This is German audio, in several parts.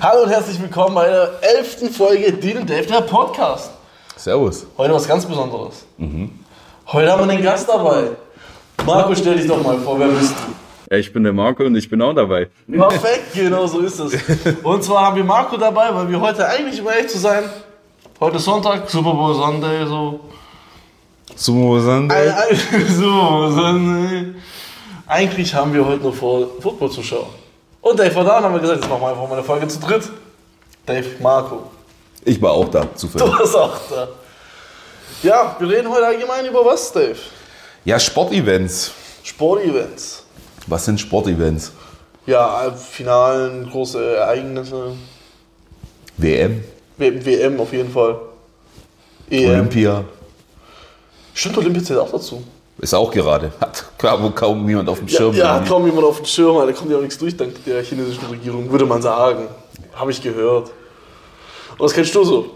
Hallo und herzlich willkommen bei der elften Folge Dean und Dave, der Podcast. Servus. Heute was ganz Besonderes. Heute haben wir einen Gast dabei. Marco, stell dich doch mal vor, wer bist du? Ja, ich bin der Marco und ich bin auch dabei. Perfekt, genau so ist es. Und zwar haben wir Marco dabei, weil wir heute eigentlich, um ehrlich zu sein, heute Sonntag, Super Bowl Sunday, so. Sumo Sunday. Ein- ein- so, Sunday. Eigentlich haben wir heute nur vor, Football zu schauen. Und Dave war da und haben wir gesagt, jetzt machen wir einfach mal eine Folge zu dritt. Dave, Marco. Ich war auch da, zufällig. Du warst auch da. Ja, wir reden heute allgemein über was, Dave? Ja, Sportevents. Sportevents. Was sind Sportevents? Ja, Finalen, große Ereignisse. WM, W- WM auf jeden Fall. EM. Olympia. Stimmt, Olympia zählt auch dazu. Ist auch gerade. Hat kaum, kaum niemand auf dem Ja, Schirm. ja, hat kaum jemand auf dem Schirm, da kommt ja auch nichts durch dank der chinesischen Regierung, würde man sagen. Habe ich gehört. Und was kennst du so?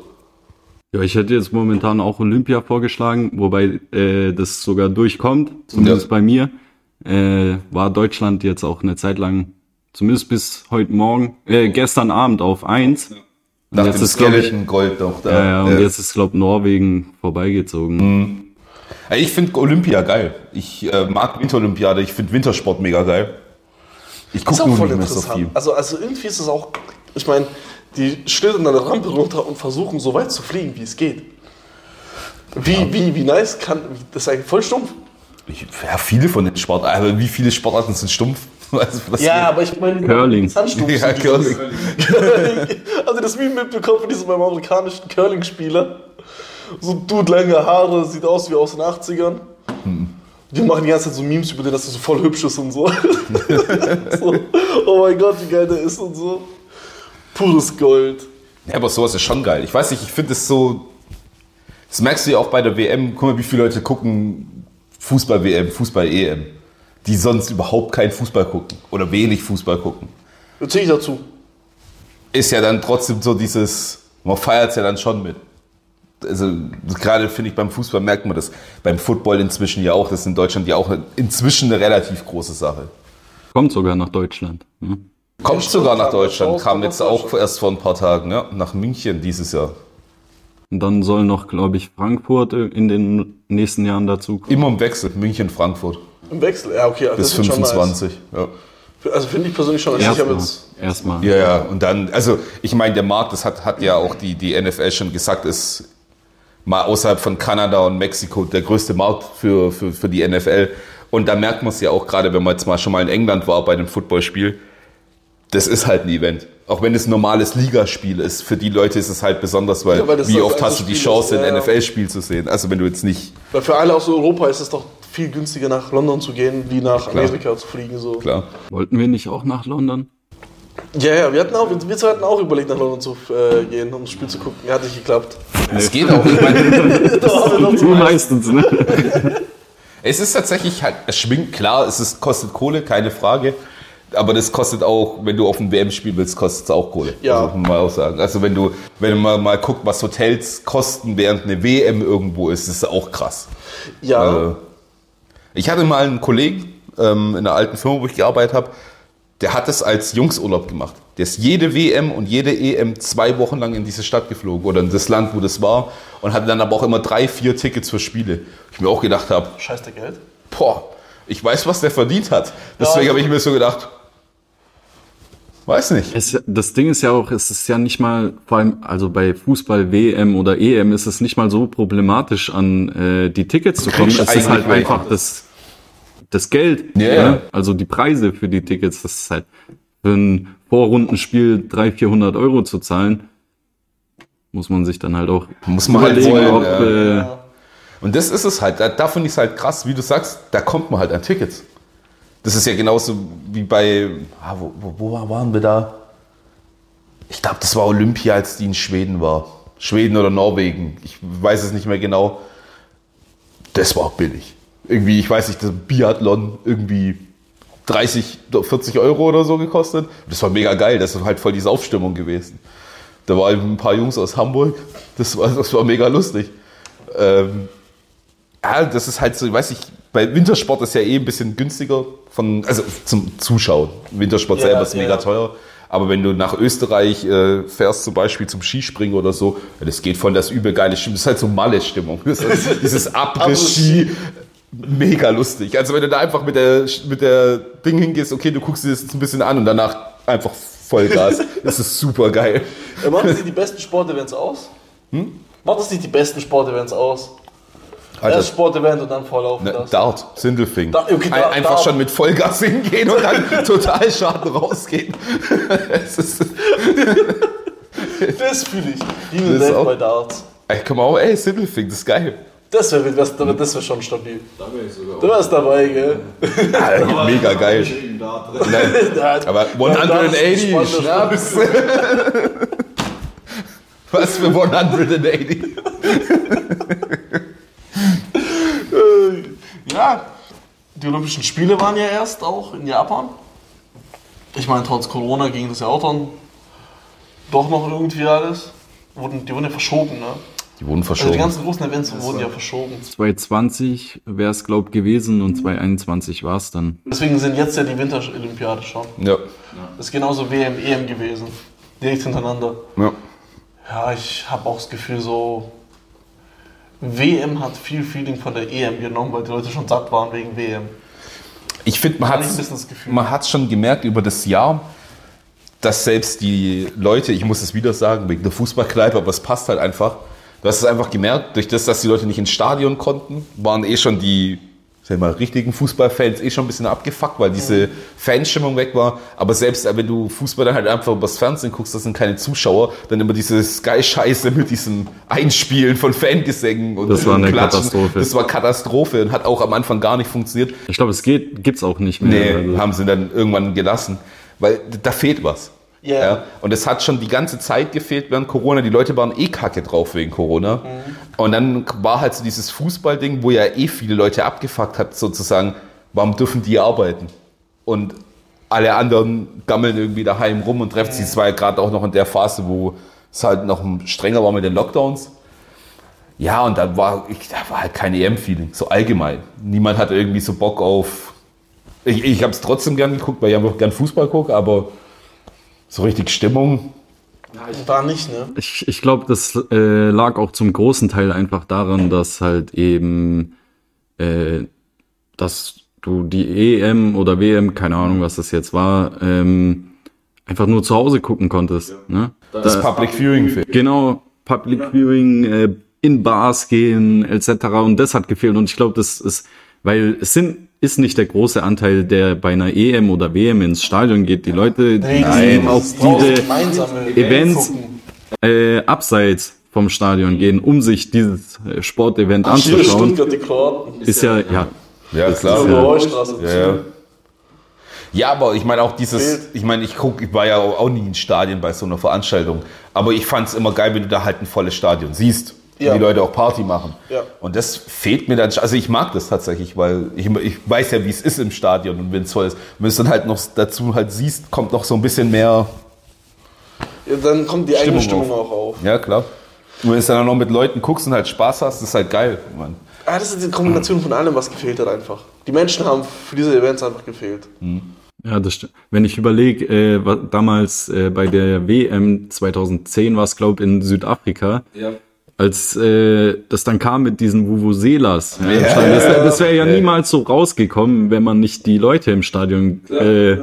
Ja, ich hätte jetzt momentan auch Olympia vorgeschlagen, wobei äh, das sogar durchkommt, zumindest Ja. bei mir. Äh, war Deutschland jetzt auch eine Zeit lang, zumindest bis heute Morgen, äh, gestern Abend auf eins. Und Nach jetzt dem ist, glaube ich, Gold noch da. ja, ja, und Ja. jetzt ist, glaube Norwegen vorbeigezogen. Ja, Ich finde Olympia geil. Ich äh, mag Winterolympiade. Ich finde Wintersport mega geil. Ich Ist gucke auch nur voll nicht mehr so interessant. viel. Also, also irgendwie ist es auch, ich meine, die schlittern an der Rampe runter und versuchen so weit zu fliegen, wie es geht. Wie, wie, wie nice kann, das ist eigentlich voll stumpf. Ich, ja, viele von den Sportarten. Aber wie viele Sportarten sind stumpf? Also, Ja, aber ich meine, Curling. Ja, Curling. Also das Meme mitbekommen von diesem beim amerikanischen Curling-Spieler. So ein Dude, lange Haare, sieht aus wie aus den 80ern. Die machen die ganze Zeit so Memes über den, dass er so voll hübsch ist und so. so. Oh mein Gott, wie geil der ist und so. Pures Gold. Ja, aber sowas ist schon geil. Ich weiß nicht, ich finde es so. Das merkst du ja auch bei der WM. Guck mal, wie viele Leute gucken Fußball-WM, Fußball-EM, die sonst überhaupt keinen Fußball gucken oder wenig Fußball gucken. Erzähl ich dazu. Ist ja dann trotzdem so dieses. Man feiert es ja dann schon mit. Also, gerade finde ich beim Fußball merkt man das. Beim Football inzwischen ja auch. Das ist in Deutschland ja auch inzwischen eine relativ große Sache. Kommt sogar nach Deutschland. Ne? Kommt sogar nach Deutschland. Kam jetzt auch erst vor ein paar Tagen, ja, nach München dieses Jahr. Und dann soll noch, glaube ich, Frankfurt in den nächsten Jahren dazu kommen. Immer im Wechsel. München, Frankfurt. Im Wechsel. Ja, okay. Also Bis das ist schon 25. Ja. Also finde ich persönlich schon. Also ich habe Erstmal. jetzt, Erstmal. Ja, ja, und dann, also ich meine, der Markt, das hat, hat ja auch die, die NFL schon gesagt, ist mal außerhalb von Kanada und Mexiko der größte Markt für, für, für die NFL. Und da merkt man es ja auch gerade, wenn man jetzt mal schon mal in England war bei einem Footballspiel, das ist halt ein Event. Auch wenn es ein normales Ligaspiel ist, für die Leute ist es halt besonders, weil, Ja, wie das oft hast du die Chance, ist, ja, ein. NFL-Spiel zu sehen? Also wenn du jetzt nicht, weil für alle aus Europa ist es doch viel günstiger nach London zu gehen, wie nach Amerika zu fliegen. So. klar. Wollten wir nicht auch nach London? Ja, ja, wir, hatten auch, wir zwei hatten auch überlegt, nach London zu äh, gehen, um das Spiel zu gucken. Hat nicht geklappt. Es geht auch. Ich meine, Da haben wir noch Du zu meistens, ne? Es ist tatsächlich halt, es schwingt, klar, es ist, kostet Kohle, keine Frage. Aber das kostet auch, wenn du auf ein WM-Spiel willst, kostet es auch Kohle. Ja. Also, muss man auch sagen. Also wenn du, wenn du mal, guckst, was Hotels kosten, während eine WM irgendwo ist, ist auch krass. Ja, Äh, ich hatte mal einen Kollegen ähm, in einer alten Firma, wo ich gearbeitet habe, der hat es als Jungsurlaub gemacht. Der ist jede WM und jede EM zwei Wochen lang in diese Stadt geflogen oder in das Land, wo das war und hatte dann aber auch immer drei, vier Tickets für Spiele. Ich mir auch gedacht habe, scheiß der Geld. boah, ich weiß, was der verdient hat. Deswegen Ja. habe ich mir so gedacht, weiß nicht. Es, das Ding ist ja auch, es ist ja nicht mal, vor allem, also bei Fußball, WM oder EM ist es nicht mal so problematisch, an äh, die Tickets zu kommen. Es ist halt einfach das, das Geld. Ja, ja. Also die Preise für die Tickets, das ist halt für ein Vorrundenspiel 300, 400 Euro zu zahlen, muss man sich dann halt auch Muss man halt überlegen, wollen, ob, ja. äh, Und das ist es halt. Da, da finde ich es halt krass, wie du sagst, da kommt man halt an Tickets. Das ist ja genauso wie bei, ah, wo, wo, wo waren wir da? Ich glaube, das war Olympia, als die in Schweden war. Schweden oder Norwegen. Ich weiß es nicht mehr genau. Das war billig. Irgendwie, ich weiß nicht, das Biathlon irgendwie 30, 40 Euro oder so gekostet. Das war mega geil. Das war halt voll diese Aufstimmung gewesen. Da waren ein paar Jungs aus Hamburg. Das war, das war mega lustig. Ähm, ja, das ist halt so, ich weiß nicht, bei Wintersport ist ja eh ein bisschen günstiger von, also zum Zuschauen. Wintersport Ja, selber ist ja. mega teuer. Aber wenn du nach Österreich äh, fährst, zum Beispiel zum Skispringen oder so, das geht voll das übel geile Stimmung. Das ist halt so Malle-Stimmung. Das ist Dieses Abriss-Ski. Mega lustig. Also wenn du da einfach mit der, mit der Ding hingehst, okay, du guckst dir das jetzt ein bisschen an und danach einfach Vollgas. Das ist super geil. Ja, machen das nicht die besten Sportevents aus? Hm? Macht das nicht die besten Sportevents aus? Alter, Erst Sportevent und dann volllaufen ne. Dart, Sindelfing. Da- okay, da- einfach Dart. schon mit Vollgas hingehen und dann total Schaden rausgehen. Es ist, Das fühle ich. Liebe Welt bei Darts. ey, komm mal, ey, Sindelfing, das ist geil. Das wäre das wär, das wär schon stabil. Da bin ich sogar Du wärst dabei, gell? Ja, mega geil. Nein, aber Ja, das ist ein 180 spannender Schnaps. Was für 180? Ja, die Olympischen Spiele waren ja erst auch in Japan. Ich meine, trotz Corona ging das ja auch dann doch noch irgendwie alles. Wurden, die wurden ja verschoben, ne? Die wurden Also die verschoben. ganzen großen Events wurden ja verschoben. 2020 wäre es, glaube gewesen und 2021 war es dann. Deswegen sind jetzt ja die Winterolympiade schon. Ja. Das ist genauso WM, EM gewesen. Direkt hintereinander. ja. Ja, ich habe auch das Gefühl, so. WM hat viel Feeling von der EM genommen, weil die Leute schon satt waren wegen WM. Ich finde, man hat ich hat's schon gemerkt über das Jahr, dass selbst die Leute, ich muss es wieder sagen, wegen der Fußballkneipe, aber es passt halt einfach. Du hast es einfach gemerkt, durch das, dass die Leute nicht ins Stadion konnten, waren eh schon die sag mal, richtigen Fußballfans eh schon ein bisschen abgefuckt, weil diese Fanstimmung weg war. Aber selbst wenn du Fußball dann halt einfach übers Fernsehen guckst, das sind keine Zuschauer, dann immer diese Sky-Scheiße mit diesem Einspielen von Fangesängen und Das war eine Klatschen. Katastrophe. Das war Katastrophe und hat auch am Anfang gar nicht funktioniert. Ich glaube, es geht, gibt's auch nicht mehr. Nee, Also, haben sie dann irgendwann gelassen, weil da fehlt was. Ja. Ja. Und es hat schon die ganze Zeit gefehlt während Corona. Die Leute waren eh kacke drauf wegen Corona. Und dann war halt so dieses Fußballding, wo ja eh viele Leute abgefuckt hat, sozusagen, warum dürfen die arbeiten? Und alle anderen gammeln irgendwie daheim rum und treffen sich. Es war ja gerade auch noch in der Phase, wo es halt noch strenger war mit den Lockdowns. Ja, und da war, ich, da war halt kein EM-Feeling, so allgemein. Niemand hatte irgendwie so Bock auf. Ich, ich habe es trotzdem gern geguckt, weil ich einfach gern Fußball gucke, aber so richtig Stimmung. War nicht, ne? Ich, ich glaube, das äh, lag auch zum großen Teil einfach daran, dass halt eben, äh, dass du die EM oder WM, keine Ahnung, was das jetzt war, ähm, einfach nur zu Hause gucken konntest. Ne? Das Public Viewing fehlt. Genau, Public Viewing, äh, in Bars gehen etc. Und das hat gefehlt. Und ich glaube, das ist, weil es sind, ist nicht der große Anteil, der bei einer EM oder WM ins Stadion geht. Die Leute, die Nein, auf diese gemeinsame Events äh, abseits vom Stadion gehen, um sich dieses äh, Sportevent anzuschauen, Kroaten. ist ja, ja, Ja, klar. Ja, ja. ja, aber ich meine auch dieses, ich meine, ich guck, ich war ja auch nie in Stadien bei so einer Veranstaltung, aber ich fand es immer geil, wenn du da halt ein volles Stadion siehst. Ja. Die Leute auch Party machen. Ja. Und das fehlt mir dann, also ich mag das tatsächlich, weil ich, ich weiß ja, wie es ist im Stadion und wenn es voll ist. Wenn du es dann halt noch dazu halt siehst, kommt noch so ein bisschen mehr, Ja, dann kommt die eigene Stimmung Stimmung auch auf. ja klar. Und wenn du dann auch noch mit Leuten guckst und halt Spaß hast, ist halt geil. Mann. Ah, das ist die Kombination von allem, was gefehlt hat einfach. Die Menschen haben für diese Events einfach gefehlt. ja, das stimmt. Wenn ich überlege, äh, damals äh, bei der WM 2010 war es, glaube in Südafrika, als äh, das dann kam mit diesen Vuvuzelas. Ja, im Stadion. das das wäre ja niemals so rausgekommen, wenn man nicht die Leute im Stadion äh,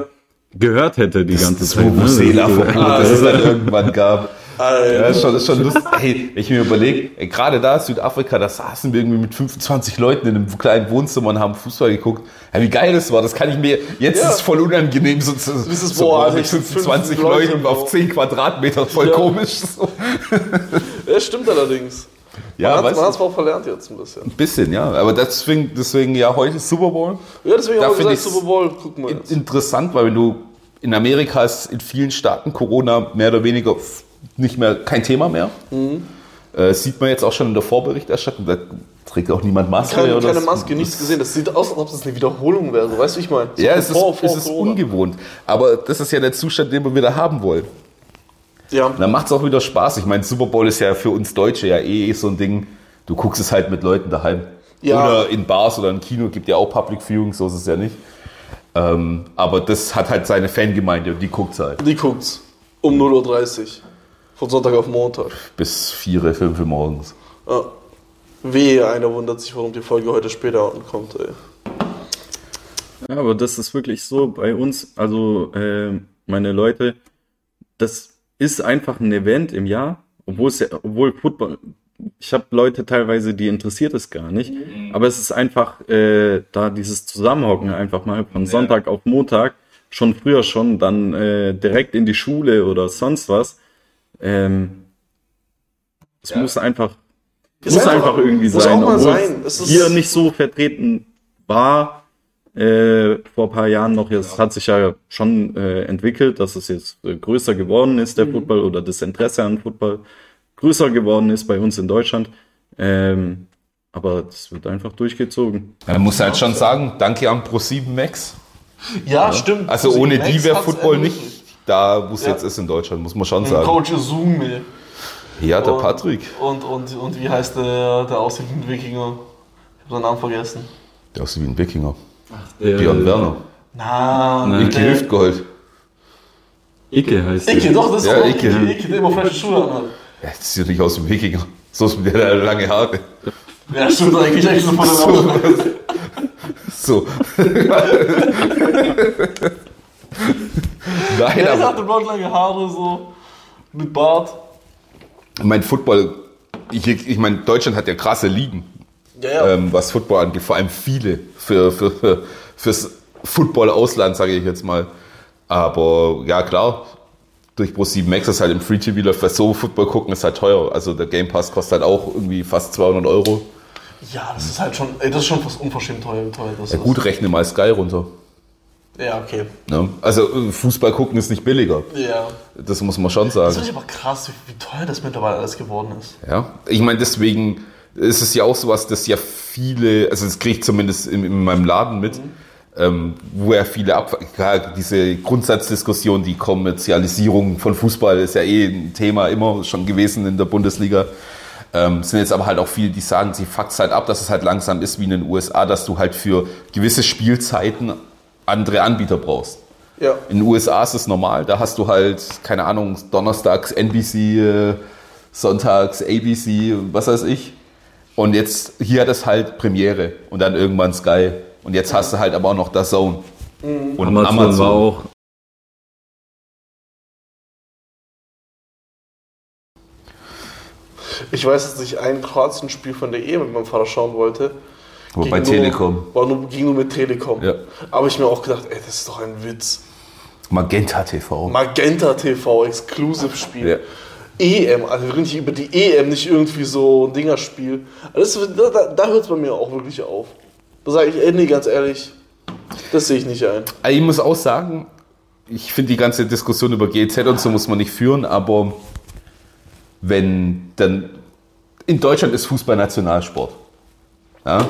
gehört hätte die ganze Das Zeit. ne? Vuvuzela-Verbot, Das- das es dann irgendwann gab. Alter. Ja, ist schon, ist schon lustig. Hey, wenn ich mir überlege, gerade da, Südafrika, da saßen wir irgendwie mit 25 Leuten in einem kleinen Wohnzimmer und haben Fußball geguckt. Ja, wie geil das war, das kann ich mir, jetzt Ja. ist es voll unangenehm, so, so, ist es, so boah, 25 fünf Leute Leuten auf drauf. 10 Quadratmeter, voll Ja. komisch. So. Ja, stimmt allerdings. Ja, man hat es auch verlernt jetzt ein bisschen. ein bisschen, ja. Aber deswegen, deswegen ja, heute ist Super Bowl. Ja, deswegen Da find gesagt, Super Bowl, wir In- jetzt. Interessant, weil wenn du in Amerika ist in vielen Staaten Corona mehr oder weniger nicht mehr kein Thema mehr. Mhm. Äh, sieht man jetzt auch schon in der Vorberichterstattung. Da trägt auch niemand Maske. Keine, oder keine. Maske, nichts gesehen. Das sieht aus, als ob es eine Wiederholung wäre. So, weißt du, wie ich meine? So Ja, es ist, vor- vor es ist ungewohnt. Aber das ist ja der Zustand, den wir wieder haben wollen. Ja, Dann macht es auch wieder Spaß. Ich meine, Super Bowl ist ja für uns Deutsche ja eh so ein Ding. Du guckst es halt mit Leuten daheim. Ja. Oder in Bars oder im Kino, gibt ja auch Public Viewing, so ist es ja nicht. Ähm, aber das hat halt seine Fangemeinde und die guckt halt. Die guckt's. Um 0.30 Uhr. Von Sonntag auf Montag. Bis 4, 5 Uhr morgens. Ja. Wehe, einer wundert sich, warum die Folge heute später ankommt, ey. Ja, aber das ist wirklich so bei uns, also äh, meine Leute, das ist einfach ein Event im Jahr, obwohl es ja, obwohl Football, ich habe Leute teilweise, die interessiert es gar nicht, aber es ist einfach äh, da dieses Zusammenhocken einfach mal von Sonntag auf Montag, schon früher schon, dann äh, direkt in die Schule oder sonst was. Ähm, es muss einfach, Ist muss einfach- einfach irgendwie muss sein, auch mal obwohl sein. Es es ist- hier nicht so vertreten war. Äh, vor ein paar Jahren noch, es hat sich ja schon äh, entwickelt, dass es jetzt äh, größer geworden ist, Mhm. der Football oder das Interesse an Football größer geworden ist bei uns in Deutschland. Ähm, aber das wird einfach durchgezogen. Man muss halt schon sagen, danke an Pro7 Max. Ja, stimmt. Also ohne Max die wäre Football nicht da, wo es Ja. jetzt ist in Deutschland, muss man schon Ein sagen. Coach Izumi. Ja, der Und- Patrick. Und, und, und wie heißt der, der aussehende Wikinger? Ich habe seinen Namen vergessen. Der aussieht wie ein Wikinger. Der, Björn Werner. Na, Nein. Icke Hüftgold. Icke heißt der. Icke, doch, das ist Ja, Icke. Icke. Icke, der immer frische Schuhe anhat. Ja, das sieht nicht aus wie ein Wikinger. So ist mit der lange Haare. Ja, stimmt eigentlich echt so von der Aussprache. So. Nein, Ja, er aber hatte blond-lange Haare, so, mit Bart. mein Football, ich, ich meine, Deutschland hat ja krasse Ligen, Ja, ja. ähm, was Football angeht, vor allem viele für, für, für, fürs Football-Ausland, sage ich jetzt mal. Aber ja, klar, durch Pro7 Max ist halt im Free TV läuft, weil so Football gucken ist halt teuer. Also der Game Pass kostet halt auch irgendwie fast 200 Euro. ja, das ist halt schon, ey, das ist schon fast unverschämt teuer, teuer Ja, gut, rechne mal Sky runter. Ja, okay. Ne? Also äh, Fußball gucken ist nicht billiger. Ja. Das muss man schon Das sagen. finde ich aber krass, wie, wie teuer das mittlerweile alles geworden ist. Ja, ich meine, deswegen ist es ja auch sowas, dass ja viele, also das kriege ich zumindest in, in meinem Laden mit, ähm, wo ja viele ab, klar, diese Grundsatzdiskussion, die Kommerzialisierung von Fußball ist ja eh ein Thema immer schon gewesen in der Bundesliga. Ähm, sind jetzt aber halt auch viele, die sagen, sie fuckt halt ab, dass es halt langsam ist wie in den USA, dass du halt für gewisse Spielzeiten andere Anbieter brauchst. Ja. In den USA ist es normal, da hast du halt, keine Ahnung, donnerstags NBC, äh, sonntags ABC, was weiß ich. Und jetzt, hier hat es halt Premiere und dann irgendwann Sky. Und jetzt hast du halt aber auch noch das Zone. Und Amazon, war auch Ich weiß, dass ich ein Kroatien-Spiel von der Ehe mit meinem Vater schauen wollte. Ging bei nur- Telekom. War nur, ging nur mit Telekom. Ja. Aber ich mir auch gedacht, ey, das ist doch ein Witz. Magenta TV. Magenta TV, Exclusive-Spiel. Ja. EM, also wirklich über die EM, nicht irgendwie so ein Dingerspiel. Das, da da, hört es bei mir auch wirklich auf. Da sage ich, ey, nee, ganz ehrlich, das sehe ich nicht ein. Also ich muss auch sagen, ich finde die ganze Diskussion über GZ und so muss man nicht führen, aber wenn dann in Deutschland ist Fußball Nationalsport. Ja?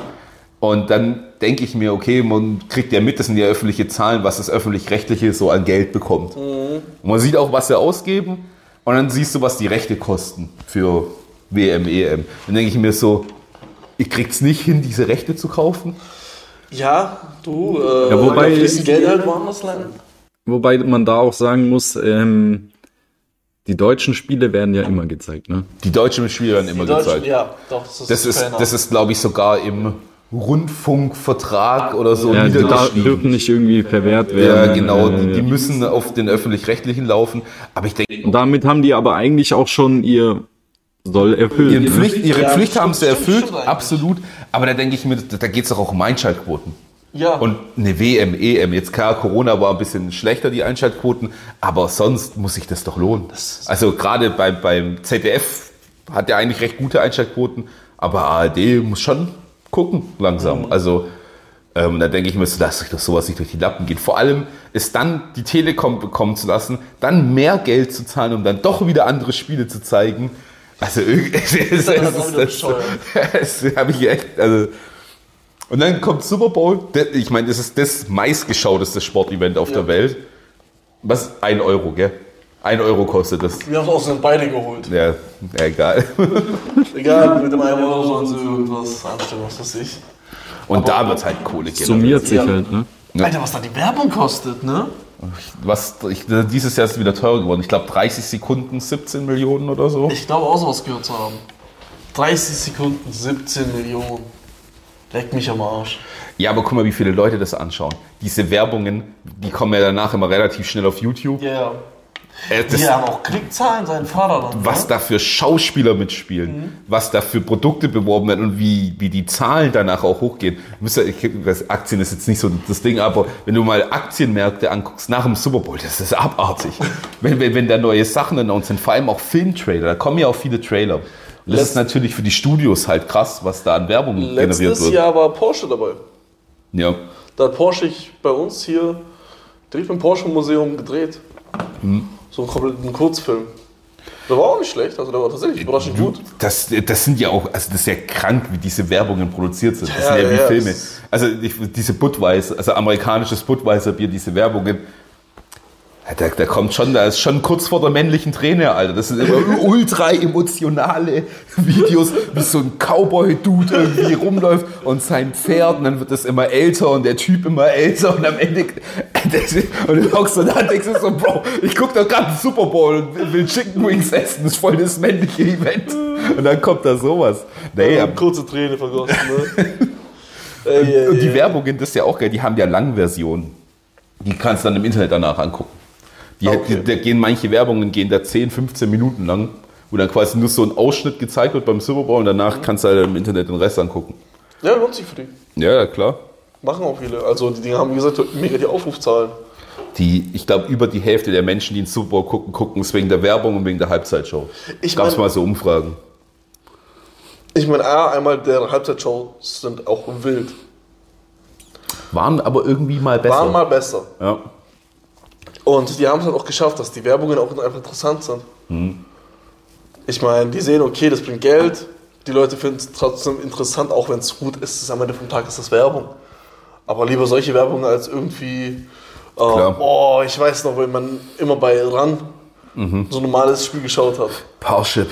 Und dann denke ich mir, okay, man kriegt ja mit, das sind ja öffentliche Zahlen, was das öffentlich-rechtliche so an Geld bekommt. Und man sieht auch, was sie ausgeben und dann siehst du, was die Rechte kosten für WM, EM. Dann denke ich mir so, ihr kriegt es nicht hin, diese Rechte zu kaufen. Ja, du, äh, Ja, wobei- da fließt Geld halt woanders lang. Wobei man da auch sagen muss, ähm, die deutschen Spiele werden ja immer gezeigt, ne? Die deutschen Spiele werden immer Die Deutschen- gezeigt. Ja, doch, das ist Das ist, das ist glaube ich, sogar im Rundfunkvertrag oder so Ja, die da niedergeschrieben. dürfen nicht irgendwie verwehrt Ja, werden. genau. Äh, Die, die müssen auf den öffentlich-rechtlichen laufen. Aber ich denke, Und damit haben die aber eigentlich auch schon ihr Soll erfüllt. ihre ne? Pflicht, ihre Ja, Pflicht haben sie erfüllt, absolut. Aber da denke ich mir, da geht es doch auch um Einschaltquoten. Ja, Und eine WM, EM, jetzt klar, Corona war ein bisschen schlechter, die Einschaltquoten, aber sonst muss sich das doch lohnen. Also gerade bei, beim ZDF hat er eigentlich recht gute Einschaltquoten, aber ARD muss schon gucken langsam. Also ähm, da denke ich mir, so, lasst euch doch sowas nicht durch die Lappen gehen. Vor allem ist dann die Telekom bekommen zu lassen, dann mehr Geld zu zahlen, um dann doch wieder andere Spiele zu zeigen. Also irgendwie, das, das, Das ist das, das, das habe ich echt, also und dann kommt Super Bowl. Ich meine, das ist das meistgeschauteste Sportevent auf der Welt. Was? Ein Euro, gell? Ein Euro kostet das. wir haben es außerdem beide geholt. Ja, ja egal. Egal, mit dem einen Euro sollen sie irgendwas anstellen, was weiß ich. Und da wird halt Kohle generiert. Summiert sich Ja. halt, ne? Ja. Alter, was da die Werbung kostet, ne? Was, ich, dieses Jahr ist es wieder teurer geworden. Ich glaube 30 Sekunden 17 Millionen oder so. Ich glaube auch sowas gehört zu haben. 30 Sekunden, 17 Millionen. Leck mich am Arsch. Ja, aber guck mal, wie viele Leute das anschauen. Diese Werbungen, die kommen ja danach immer relativ schnell auf YouTube. Ja, ja. Äh, Die haben auch Klickzahlen, seinen Vater dann. was ne? da für Schauspieler mitspielen, was da für Produkte beworben werden und wie, wie die Zahlen danach auch hochgehen. Ja- ich- das Aktien ist jetzt nicht so das Ding, aber wenn du mal Aktienmärkte anguckst nach dem Super Bowl, das ist abartig. wenn, wenn, wenn da neue Sachen announced sind, vor allem auch Filmtrailer, da kommen ja auch viele Trailer. Und das Letzt- ist natürlich für die Studios halt krass, was da an Werbung generiert Letztes wird. Jahr war Porsche dabei. Ja. Da hat Porsche ich bei uns hier direkt im Porsche Museum gedreht. Hm. So einen kompletten Kurzfilm. Der war auch nicht schlecht, also der war tatsächlich überraschend gut. Das, das sind ja auch, also das ist ja krank, wie diese Werbungen produziert sind. Das Ja, sind ja wie ja, Filme. das- Also ich, diese Budweiser, also amerikanisches Budweiser-Bier, diese Werbungen, da, da kommt schon, da ist schon kurz vor der männlichen Träne, Alter. Das sind immer ultra emotionale Videos, wie so ein Cowboy-Dude irgendwie rumläuft und sein Pferd und dann wird das immer älter und der Typ immer älter und am Ende und du hockst so da und denkst so, Bro, ich guck doch gerade Super Bowl und will- Chicken Wings essen, das ist voll das männliche Event. Und dann kommt da sowas. Nee, Ja, kurze Träne vergossen, ne? ey, und die ey. Werbungen, das ist ja auch geil, die haben ja Langversionen. Die kannst du dann im Internet danach angucken. Die, Okay. die, da gehen manche Werbungen gehen da 10, 15 Minuten lang, wo dann quasi nur so ein Ausschnitt gezeigt wird beim Super Bowl und danach kannst du halt im Internet den Rest angucken. Ja, lohnt sich für die. Ja, klar. Machen auch viele. Also die Dinge haben, wie gesagt, mega die Aufrufzahlen. Die, ich glaube, über die Hälfte der Menschen, die den Super Bowl gucken, gucken es wegen der Werbung und wegen der Halbzeitshow. Ich Gab es mal so Umfragen. Ich meine, einmal der Halbzeitshows sind auch wild. Waren aber irgendwie mal besser. Waren mal besser. ja. Und die haben es halt auch geschafft, dass die Werbungen auch einfach interessant sind. Ich meine, die sehen, okay, das bringt Geld. Die Leute finden es trotzdem interessant, auch wenn es gut ist. Am Ende vom Tag ist das Werbung. Aber lieber solche Werbungen als irgendwie, äh, boah, ich weiß noch, wenn man immer bei RAN so ein normales Spiel geschaut hat. Parship.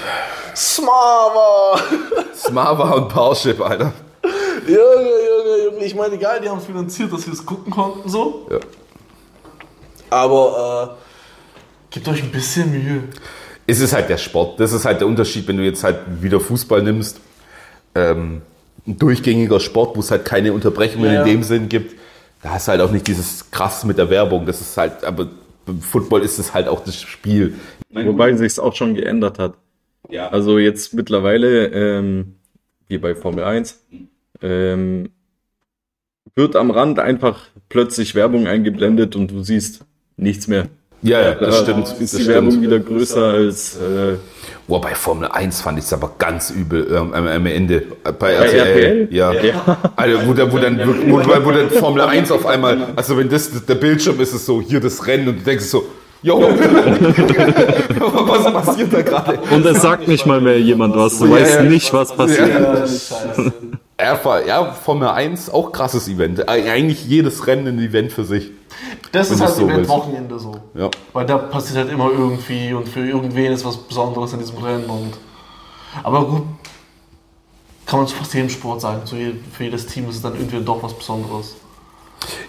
Smava! Smava und Parship, Alter. Junge, Junge, Junge. Ich meine, egal, die haben finanziert, dass wir es gucken konnten, so. Ja. Aber äh, gebt euch ein bisschen Mühe. es ist halt der Sport. Das ist halt der Unterschied, wenn du jetzt halt wieder Fußball nimmst. Ähm, ein durchgängiger Sport, wo es halt keine Unterbrechungen Ja. in dem Sinn gibt. Da hast du halt auch nicht dieses krass mit der Werbung. Das ist halt, aber beim Football ist es halt auch das Spiel. Wobei sich auch schon geändert hat. Ja. Also jetzt mittlerweile, ähm, wie bei Formel 1, ähm, wird am Rand einfach plötzlich Werbung eingeblendet und du siehst nichts mehr. Ja, ja, das Da stimmt. Ist Das die Werbung wieder größer als äh, Boah, bei Formel 1 fand ich es aber ganz übel ähm, am, am Ende. Äh, Bei RTL? RTL. Ja. Alter, wo, da, wo, dann, wo, wo, dann Formel 1 auf einmal, also wenn das der Bildschirm ist, ist so, hier das Rennen und du denkst so, yo, was passiert da gerade? und es sagt nicht mal mehr jemand was. Du Ja, weißt ja. nicht, was passiert. Ja. Ja, war- ja, Formel 1 auch krasses Event. Eig- Eigentlich jedes Rennen ein Event für sich. Das Wenn ist halt so Event willst. Wochenende so. Ja. Weil da passiert halt immer irgendwie und für irgendwen ist was Besonderes in diesem Rennen. Und aber gut, kann man zu fast jedem Sport sagen. Für jedes Team ist es dann irgendwie doch was Besonderes.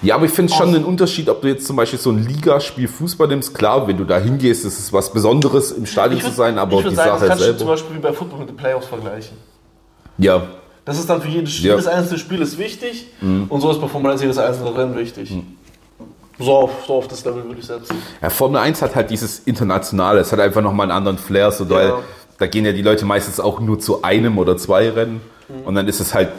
Ja, aber ich finde schon einen Unterschied, ob du jetzt zum Beispiel so ein Ligaspiel Fußball nimmst. Klar, wenn du da hingehst, ist es was Besonderes, im Stadion zu sein, aber ich würd die sagen, Sache das kannst du zum selber. Beispiel wie bei Football mit den Playoffs vergleichen. Ja, Das ist dann für jedes, Ja. jedes einzelne Spiel ist wichtig und so ist bei Formel 1 jedes einzelne Rennen wichtig. So, auf, so auf das Level würde ich setzen. Ja, Formel 1 hat halt dieses Internationale, es hat einfach nochmal einen anderen Flair, so, weil Ja. da gehen ja die Leute meistens auch nur zu einem oder zwei Rennen und dann ist es halt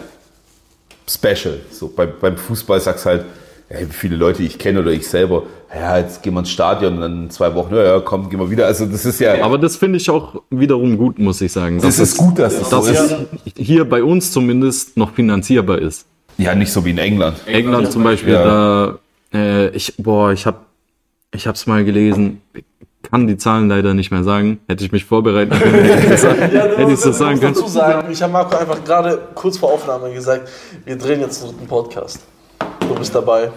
special. So, bei, beim Fußball sagst du halt, hey, wie viele Leute ich kenne oder ich selber, ja, jetzt gehen wir ins Stadion und dann in zwei Wochen, ja, ja, komm, gehen wir wieder. Also das ist ja, Aber das finde ich auch wiederum gut, muss ich sagen. das ist gut, dass es dass so ist. hier bei uns zumindest noch finanzierbar ist. Ja, nicht so wie in England. England zum Beispiel, Ja. da, äh, ich, boah, ich hab, ich hab's mal gelesen, kann die Zahlen leider nicht mehr sagen. Hätte ich mich vorbereitet können, hätte ich das, hätte ich das sagen können. dazu sagen, ich habe Marco einfach gerade kurz vor Aufnahme gesagt, wir drehen jetzt einen dritten Podcast. Du bist dabei.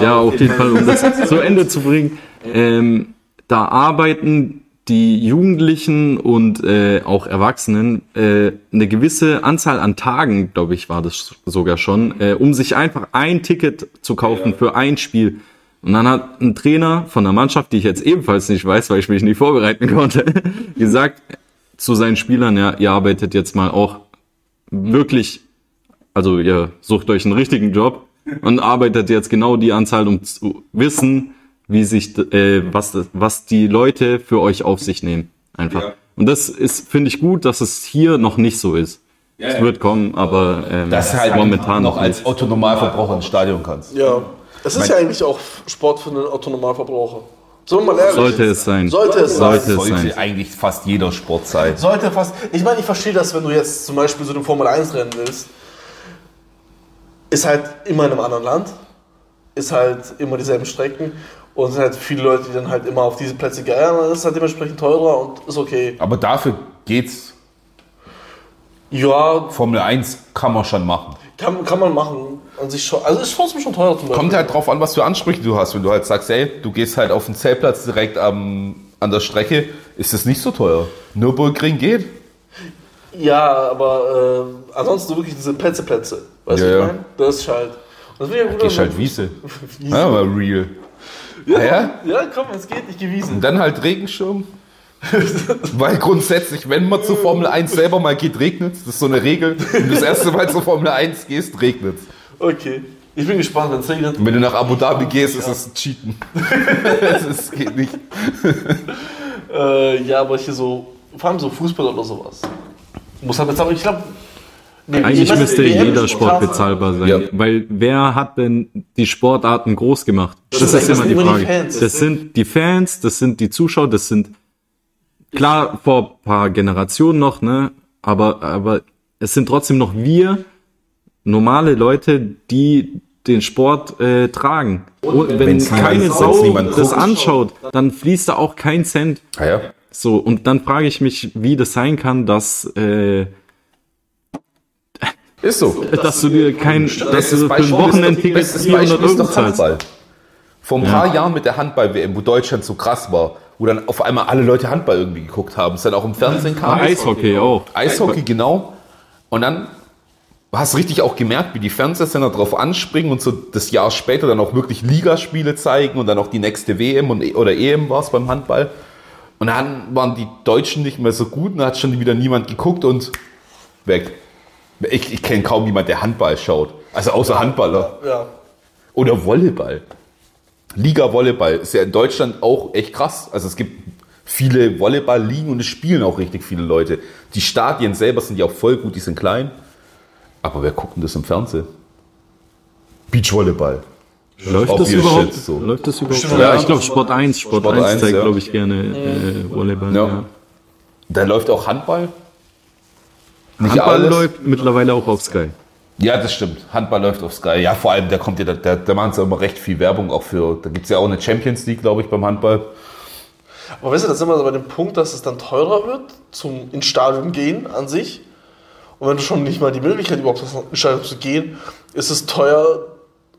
Ja, auf jeden Fall, um das zu Ende zu bringen. Ähm, da arbeiten die Jugendlichen und äh, auch Erwachsenen äh, eine gewisse Anzahl an Tagen, glaube ich, war das sogar schon, äh, um sich einfach ein Ticket zu kaufen für ein Spiel. Und dann hat ein Trainer von der Mannschaft, die ich jetzt ebenfalls nicht weiß, weil ich mich nicht vorbereiten konnte, gesagt zu seinen Spielern, ja, ihr arbeitet jetzt mal auch wirklich, also ihr sucht euch einen richtigen Job und arbeitet jetzt genau die Anzahl, um zu wissen, wie sich, äh, was, das- was die Leute für euch auf sich nehmen. Einfach. Ja. Und das ist, finde ich gut, dass es hier noch nicht so ist. es ja. wird kommen, aber ähm, Dass du halt momentan noch noch als Normalverbraucher ins Stadion kannst. Ja. Es ist Mein- ja eigentlich auch Sport für einen Autonomalverbraucher. Sollen wir mal ehrlich Sollte es sein. Sollte es sein. Sollte es Sollte sein. eigentlich fast jeder Sport sein. Sollte fast. Ich meine, ich verstehe das, wenn du jetzt zum Beispiel so den Formel 1 Rennen willst. Ist halt immer in einem anderen Land. Ist halt immer dieselben Strecken. Und es sind halt viele Leute, die dann halt immer auf diese Plätze geiern. Und das ist halt dementsprechend teurer und ist okay. Aber dafür geht's. Ja, Formel 1 kann man schon machen. kann, kann man machen. Sich schon. Also ist trotzdem schon teuer zum Beispiel. Kommt halt drauf an, was für Ansprüche du hast. Wenn du halt sagst, ey, du gehst halt auf den Zeltplatz direkt am, an der Strecke, ist das nicht so teuer. Nürburgring geht. Ja, aber äh, ansonsten wirklich diese Plätze-Plätze. Weißt du, Ja, was ich ja. meine? Das ist halt. Das ich ja gut Gehst halt Wiese. Wiese. Ja, aber real. Ja, ja. Ja, komm, es geht nicht gewiesen. Und dann halt Regenschirm. Weil grundsätzlich, wenn man zur Formel 1 selber mal geht, regnet Das ist so eine Regel. Wenn du das erste Mal zur Formel 1 gehst, regnet Okay. Ich bin gespannt, wenn es regnet. Und wenn du nach Abu Dhabi gehst, ist es Cheaten. ist, geht nicht. Äh, ja, aber hier so, vor allem so Fußball oder sowas. Muss halt bezahlen. Ich glaube. Nee, Eigentlich müsste jeder Sport bezahlbar sein. Ja. Weil wer hat denn die Sportarten groß gemacht? Das, Das ist immer die die Frage. Fans. Das sind die Fans, das sind die Zuschauer, das sind klar vor ein paar Generationen noch, ne? Aber, aber es sind trotzdem noch wir, normale Leute, die den Sport äh, tragen. Und wenn wenn's keine niemand- Sau das anschaut, dann fließt da auch kein Cent. Ah ja. So, und dann frage ich mich, wie das sein kann, dass, äh, Ist so. dass du dir kein, dass du für ein Wochenendticket doch- bestes 400 Beispiel ist Euro zahlst. Handball. Vor ein paar Jahren mit der Handball-WM, wo Deutschland so krass war, wo dann auf einmal alle Leute Handball irgendwie geguckt haben, es dann auch im Fernsehen kam. Eishockey auch. Eishockey, genau. Und dann hast du richtig auch gemerkt, wie die Fernsehsender darauf anspringen und so das Jahr später dann auch wirklich Ligaspiele zeigen und dann auch die nächste WM und, oder EM war es beim Handball. Und dann waren die Deutschen nicht mehr so gut und dann hat schon wieder niemand geguckt und weg. Ich, ich kenne kaum jemand, der Handball schaut. Also außer Handballer. Ja. Oder Volleyball. Liga Volleyball ist ja in Deutschland auch echt krass. Also es gibt viele Volleyball-Ligen und es spielen auch richtig viele Leute. Die Stadien selber sind ja auch voll gut, die sind klein. Aber wer guckt denn das im Fernsehen? Beachvolleyball. Läuft das überhaupt? Shit, so. Läuft das überhaupt? Ja, ja. ich glaube Sport 1. Sport, Sport 1 1, zeigt, ja. glaube ich, gerne äh, Volleyball. Ja. Ja. Da läuft auch Handball. Nicht Handball alles. läuft mittlerweile auch auf Sky. Ja, das stimmt. Handball läuft auf Sky. Ja, vor allem, da kommt ja, da, da, machen sie immer recht viel Werbung auch für. Da gibt es ja auch eine Champions League, glaube ich, beim Handball. Aber weißt du, da sind wir so bei dem Punkt, dass es dann teurer wird, zum ins Stadion gehen an sich. Und wenn du schon nicht mal die Möglichkeit überhaupt hast, ins Stadion zu gehen, ist es teuer,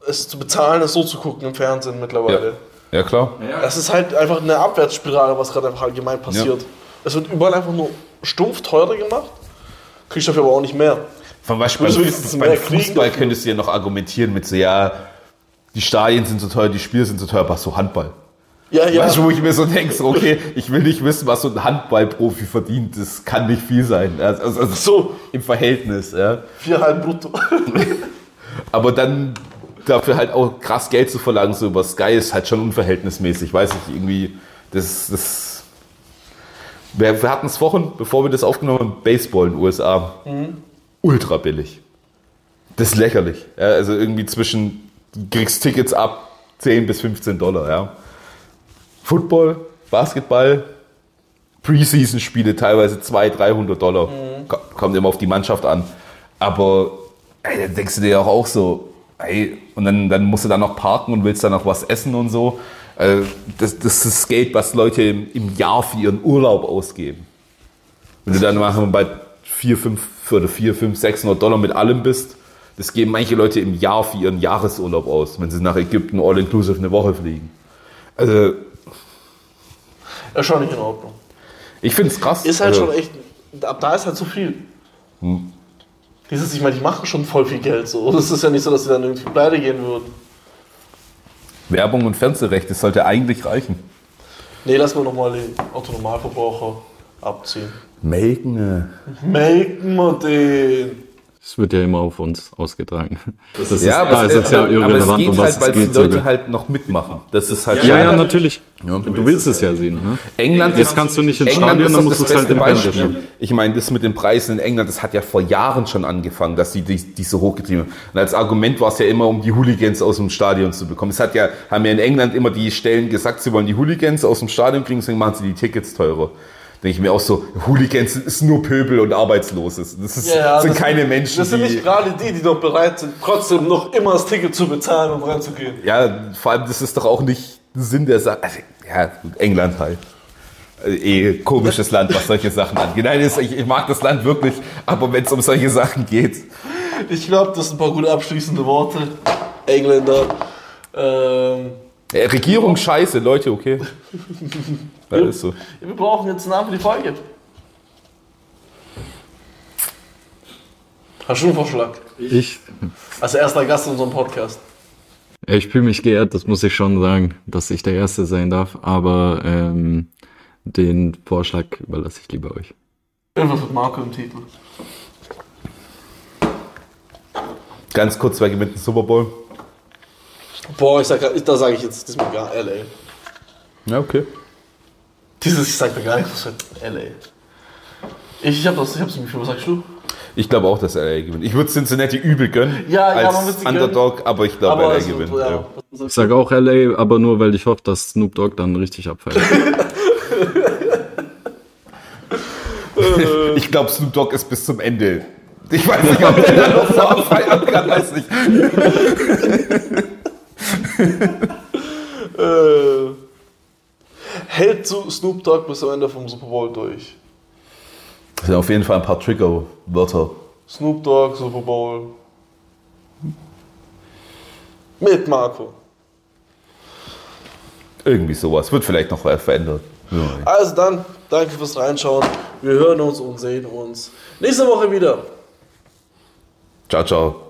es zu bezahlen, es so zu gucken im Fernsehen mittlerweile. Ja, klar. Es ist halt einfach eine Abwärtsspirale, was gerade einfach allgemein passiert. Es wird überall einfach nur stumpf teurer gemacht, kriegst dafür aber auch nicht mehr. Zum Beispiel beim, du wenigstens beim mehr kriegen Fußball dafür? könntest du ja noch argumentieren mit so, ja, die Stadien sind so teuer, die Spiele sind so teuer, aber so Handball. Ja, ja. Weißt du, wo ich mir so denke, so, okay, ich will nicht wissen, was so ein Handballprofi verdient. Das kann nicht viel sein. Also, also, also So, im Verhältnis, ja. viereinhalb brutto. Aber dann dafür halt auch krass Geld zu verlangen, so über Sky, ist halt schon unverhältnismäßig. Weiß ich irgendwie, das, das. Wir, wir hatten es vorhin, bevor wir das aufgenommen haben, Baseball in den USA. Ultra billig. Das ist lächerlich. Ja, also irgendwie zwischen, du kriegst Tickets ab 10 bis 15 Dollar, ja. Football, Basketball, Preseason-Spiele teilweise 200, 300 Dollar. Ko- Kommt immer auf die Mannschaft an. Aber ey, dann denkst du dir auch, auch so, ey, und dann, dann musst du dann noch parken und willst dann noch was essen und so. Äh, Das, das ist das Geld, was Leute im, Jahr für ihren Urlaub ausgeben. Wenn du dann mal bei 4, 5, oder 4, 5, 600 Dollar mit allem bist, das geben manche Leute im Jahr für ihren Jahresurlaub aus, wenn sie nach Ägypten all-inclusive eine Woche fliegen. Also, Ja, schon nicht in Ordnung. Ich finde es krass. Ist halt Also, schon echt, ab da ist halt zu viel. Dieses, ich meine, die machen schon voll viel Geld so. Das ist ja nicht so, dass sie dann irgendwie pleite gehen würden. Werbung und Fernsehrecht, das sollte eigentlich reichen. Nee, lass mal nochmal den Autonormalverbraucher abziehen. Melken. Melken wir den. Es wird ja immer auf uns ausgetragen. Das ist, Ja, da aber, ist es, ja aber, aber irrelevant, es geht um was halt, weil es die geht. Leute sogar. halt noch mitmachen. Das ist halt ja, ja, schade. natürlich. Du willst es ja sehen. Ne? England Jetzt kannst du nicht ins England Stadion, ist dann musst du das es halt beste im Beispiel. Ich meine, das mit den Preisen in England, das hat ja vor Jahren schon angefangen, dass die, die, die so hochgetrieben haben. Und als Argument war es ja immer, um die Hooligans aus dem Stadion zu bekommen. Es hat ja, haben ja in England immer die Stellen gesagt, sie wollen die Hooligans aus dem Stadion kriegen, deswegen machen sie die Tickets teurer. Denke ich mir auch so, Hooligans ist nur Pöbel und Arbeitsloses. Das ist, sind das keine Menschen, Das sind nicht gerade die, die noch bereit sind, trotzdem noch immer das Ticket zu bezahlen, um reinzugehen. Ja, vor allem, das ist doch auch nicht Sinn der Sache. Also, ja, England halt. Äh, Eh, komisches Land, was solche Sachen angeht. Nein, ich, ich mag das Land wirklich, aber wenn es um solche Sachen geht. Ich glaube, das sind ein paar gute abschließende Worte. Engländer. Ähm, Äh, Regierung scheiße, Leute, okay. Das ist so. wir brauchen jetzt einen Namen für die Folge. Hast du einen Vorschlag? Ich, Als erster Gast in unserem Podcast. ich fühle mich geehrt, das muss ich schon sagen, dass ich der Erste sein darf. Aber ähm, den Vorschlag überlasse ich lieber euch. Irgendwas mit Marco im Titel. Ganz kurz, wer gewinnt den Super Bowl? Boah, ich sag, grad- da sage ich jetzt, das ist mir gar LA. Ja, okay. Dieses, ich sag mir gar nichts, was LA. Ich, ich hab das, ich hab's nicht was sagst du? Ich glaube auch, dass LA gewinnt. Ich würde Cincinnati übel gönnen Ja, ja, man als gönnen. Underdog, aber ich glaube, LA gewinnt. ja, Ja. Ich sage auch LA, aber nur, weil ich hoffe, dass Snoop Dogg dann richtig abfällt. Ich glaube, Snoop Dogg ist bis zum Ende. Ich weiß nicht, ob der da noch so abfeiern kann, weiß nicht. Äh, hält Snoop Dogg bis am Ende vom Super Bowl durch. Das sind auf jeden Fall ein paar Trigger-Wörter. Snoop Dogg, Super Bowl. Mit Marco. Irgendwie sowas. Wird vielleicht noch verändert. Ja. Also dann, danke fürs Reinschauen. Wir hören uns und sehen uns nächste Woche wieder. Ciao, ciao.